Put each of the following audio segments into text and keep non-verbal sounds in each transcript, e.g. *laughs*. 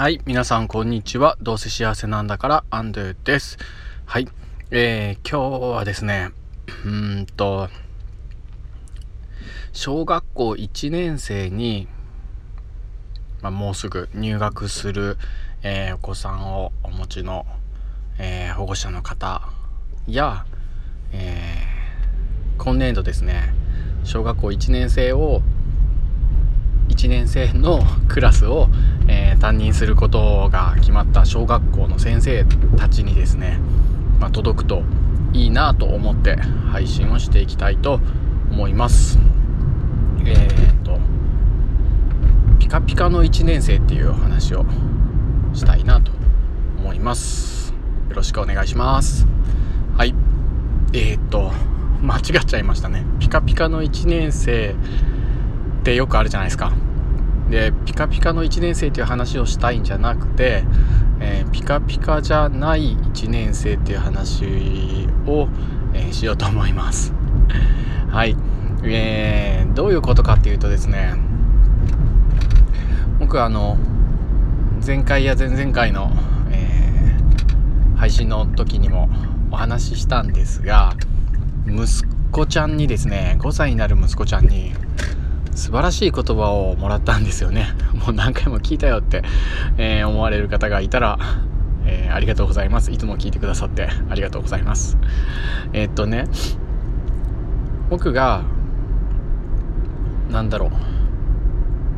はい、皆さんこんにちは。どうせ幸せなんだからアンドゥです。はい、えー、今日はですね、うんと、小学校1年生に、まあ、もうすぐ入学する、えー、お子さんをお持ちの、えー、保護者の方や、えー、今年度ですね、小学校1年生を1年生のクラスを、えー、担任することが決まった小学校の先生たちにですね、まあ、届くといいなと思って配信をしていきたいと思います。えー、っとピカピカの1年生っていうお話をしたいなと思います。よろしくお願いします。はい。えー、っと間違っちゃいましたね。ピカピカの1年生ってよくあるじゃないですか。でピカピカの1年生っていう話をしたいんじゃなくて、えー、ピカピカじゃない1年生っていう話を、えー、しようと思います。*laughs* はい、えー、どういうことかっていうとですね僕あの前回や前々回の、えー、配信の時にもお話ししたんですが息子ちゃんにですね5歳になる息子ちゃんに素晴らしい言葉をもらったんですよね。*laughs* もう何回も聞いたよって、えー、思われる方がいたら、えー、ありがとうございます。いつも聞いてくださってありがとうございます。えー、っとね、僕が、なんだろう、ま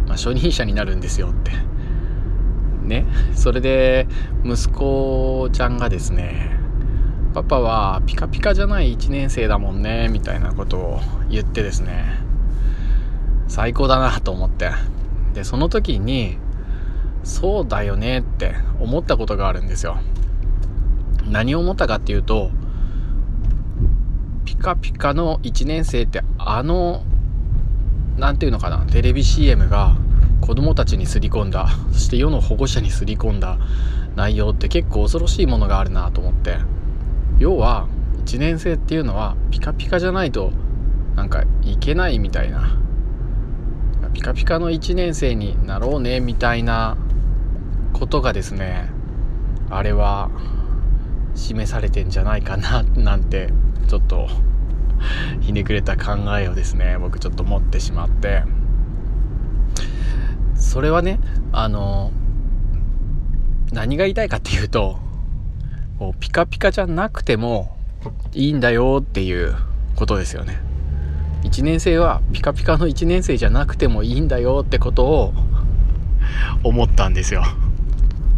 あ、初任者になるんですよって。ね。それで、息子ちゃんがですね、パパはピカピカじゃない1年生だもんね、みたいなことを言ってですね、最高だなと思って。で、その時に、そうだよねって思ったことがあるんですよ。何を思ったかっていうと、ピカピカの1年生ってあの、何て言うのかな、テレビ CM が子供たちにすり込んだ、そして世の保護者にすり込んだ内容って結構恐ろしいものがあるなと思って。要は、1年生っていうのはピカピカじゃないとなんかいけないみたいなピカピカの1年生になろうねみたいなことがですねあれは示されてんじゃないかななんてちょっとひねくれた考えをですね僕ちょっと持ってしまってそれはねあの何が言いたいかっていうとピカピカじゃなくてもいいんだよっていうことですよね。1年生はピカピカの1年生じゃなくてもいいんだよってことを思ったんですよ。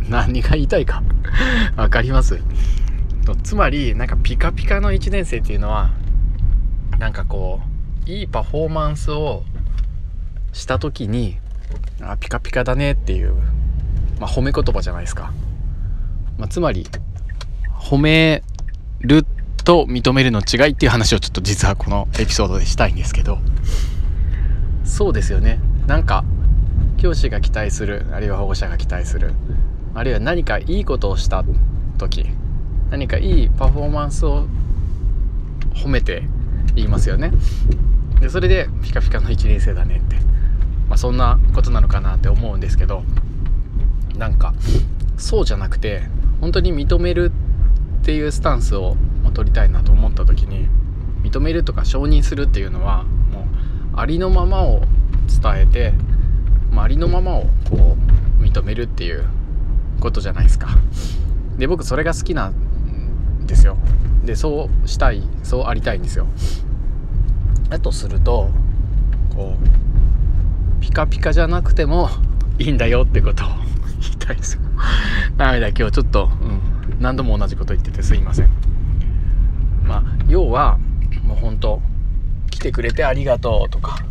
何が言いたいか。分かります？つまりなんかピカピカの1年生っていうのはなんかこういいパフォーマンスをした時にあピカピカだねっていう、まあ、褒め言葉じゃないですか、まあ、つまり褒めると認めるの違いっていう話をちょっと実はこのエピソードでしたいんですけど。そうですよね。なんか教師が期待するあるいは保護者が期待するあるいは何かいいことをした時何かいいパフォーマンスを褒めて言いますよね。でそれでピカピカの1年生だねって、まあ、そんなことなのかなって思うんですけどなんかそうじゃなくて本当に認めるっていうスタンスを取りたいなと思った時に認めるとか承認するっていうのはもうありのままを伝えて、まあ、ありのままをこう認めるっていうことじゃないですか。で僕それが好きなんですよ。でそうしたいそうありたいんですよ。だとするとこうピカピカじゃなくてもいいんだよってことを *laughs* 言いたいですよ。ダメだ今日ちょっと、うん、何度も同じこと言っててすいません。まあ要はもうほんと来てくれてありがとうとか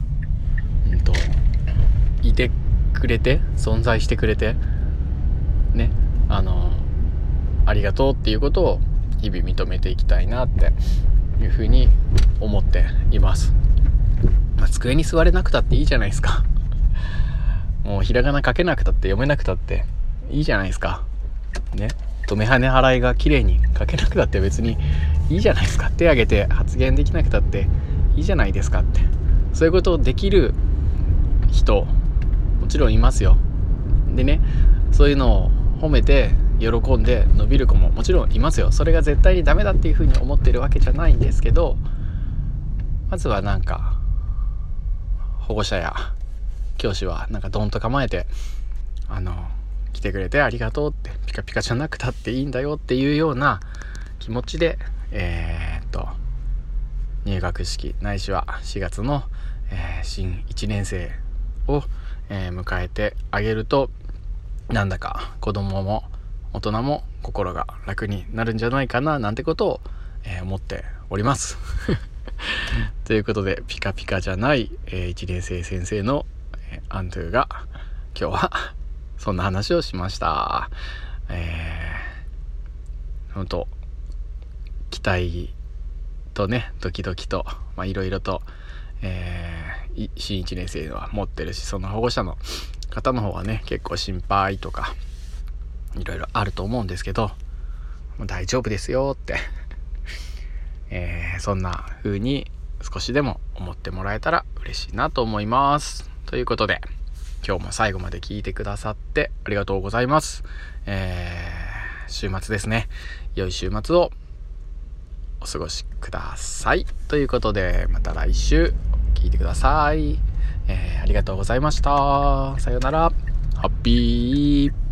うんといてくれて存在してくれてねあのありがとうっていうことを日々認めていきたいなっていうふうに思っています、まあ、机に座れなくたっていいじゃないですか。*laughs* もうひらがな書けなくたって読めなくたっていいじゃないですか。ね。と目跳ね払いが綺麗に書けなくたって別にいいじゃないですか。手挙げて発言できなくたっていいじゃないですかって。そういうことをできる人もちろんいますよ。でねそういうのを褒めて喜んで伸びる子ももちろんいますよ。それが絶対にダメだっていうふうに思ってるわけじゃないんですけどまずはなんか保護者や教師はなんかドンと構えてあの来てくれてありがとうってピカピカじゃなくたっていいんだよっていうような気持ちでえー、っと入学式ないしは4月の、えー、新1年生を、えー、迎えてあげるとなんだか子供も大人も心が楽になるんじゃないかななんてことを、え思っております。*laughs* ということでピカピカじゃない、え1年生先生の、えアントゥが今日はそんな話をしました。えー、本当期待とねドキドキといろいろと、えー、新1年生は持ってるしその保護者の方の方はね結構心配とかいろいろあると思うんですけど大丈夫ですよってえー、そんな風に少しでも思ってもらえたら嬉しいなと思います。ということで今日も最後まで聞いてくださってありがとうございます。えー、週末ですね。良い週末をお過ごしください。ということで、また来週聞いてください。えー、ありがとうございました。さようなら。ハッピー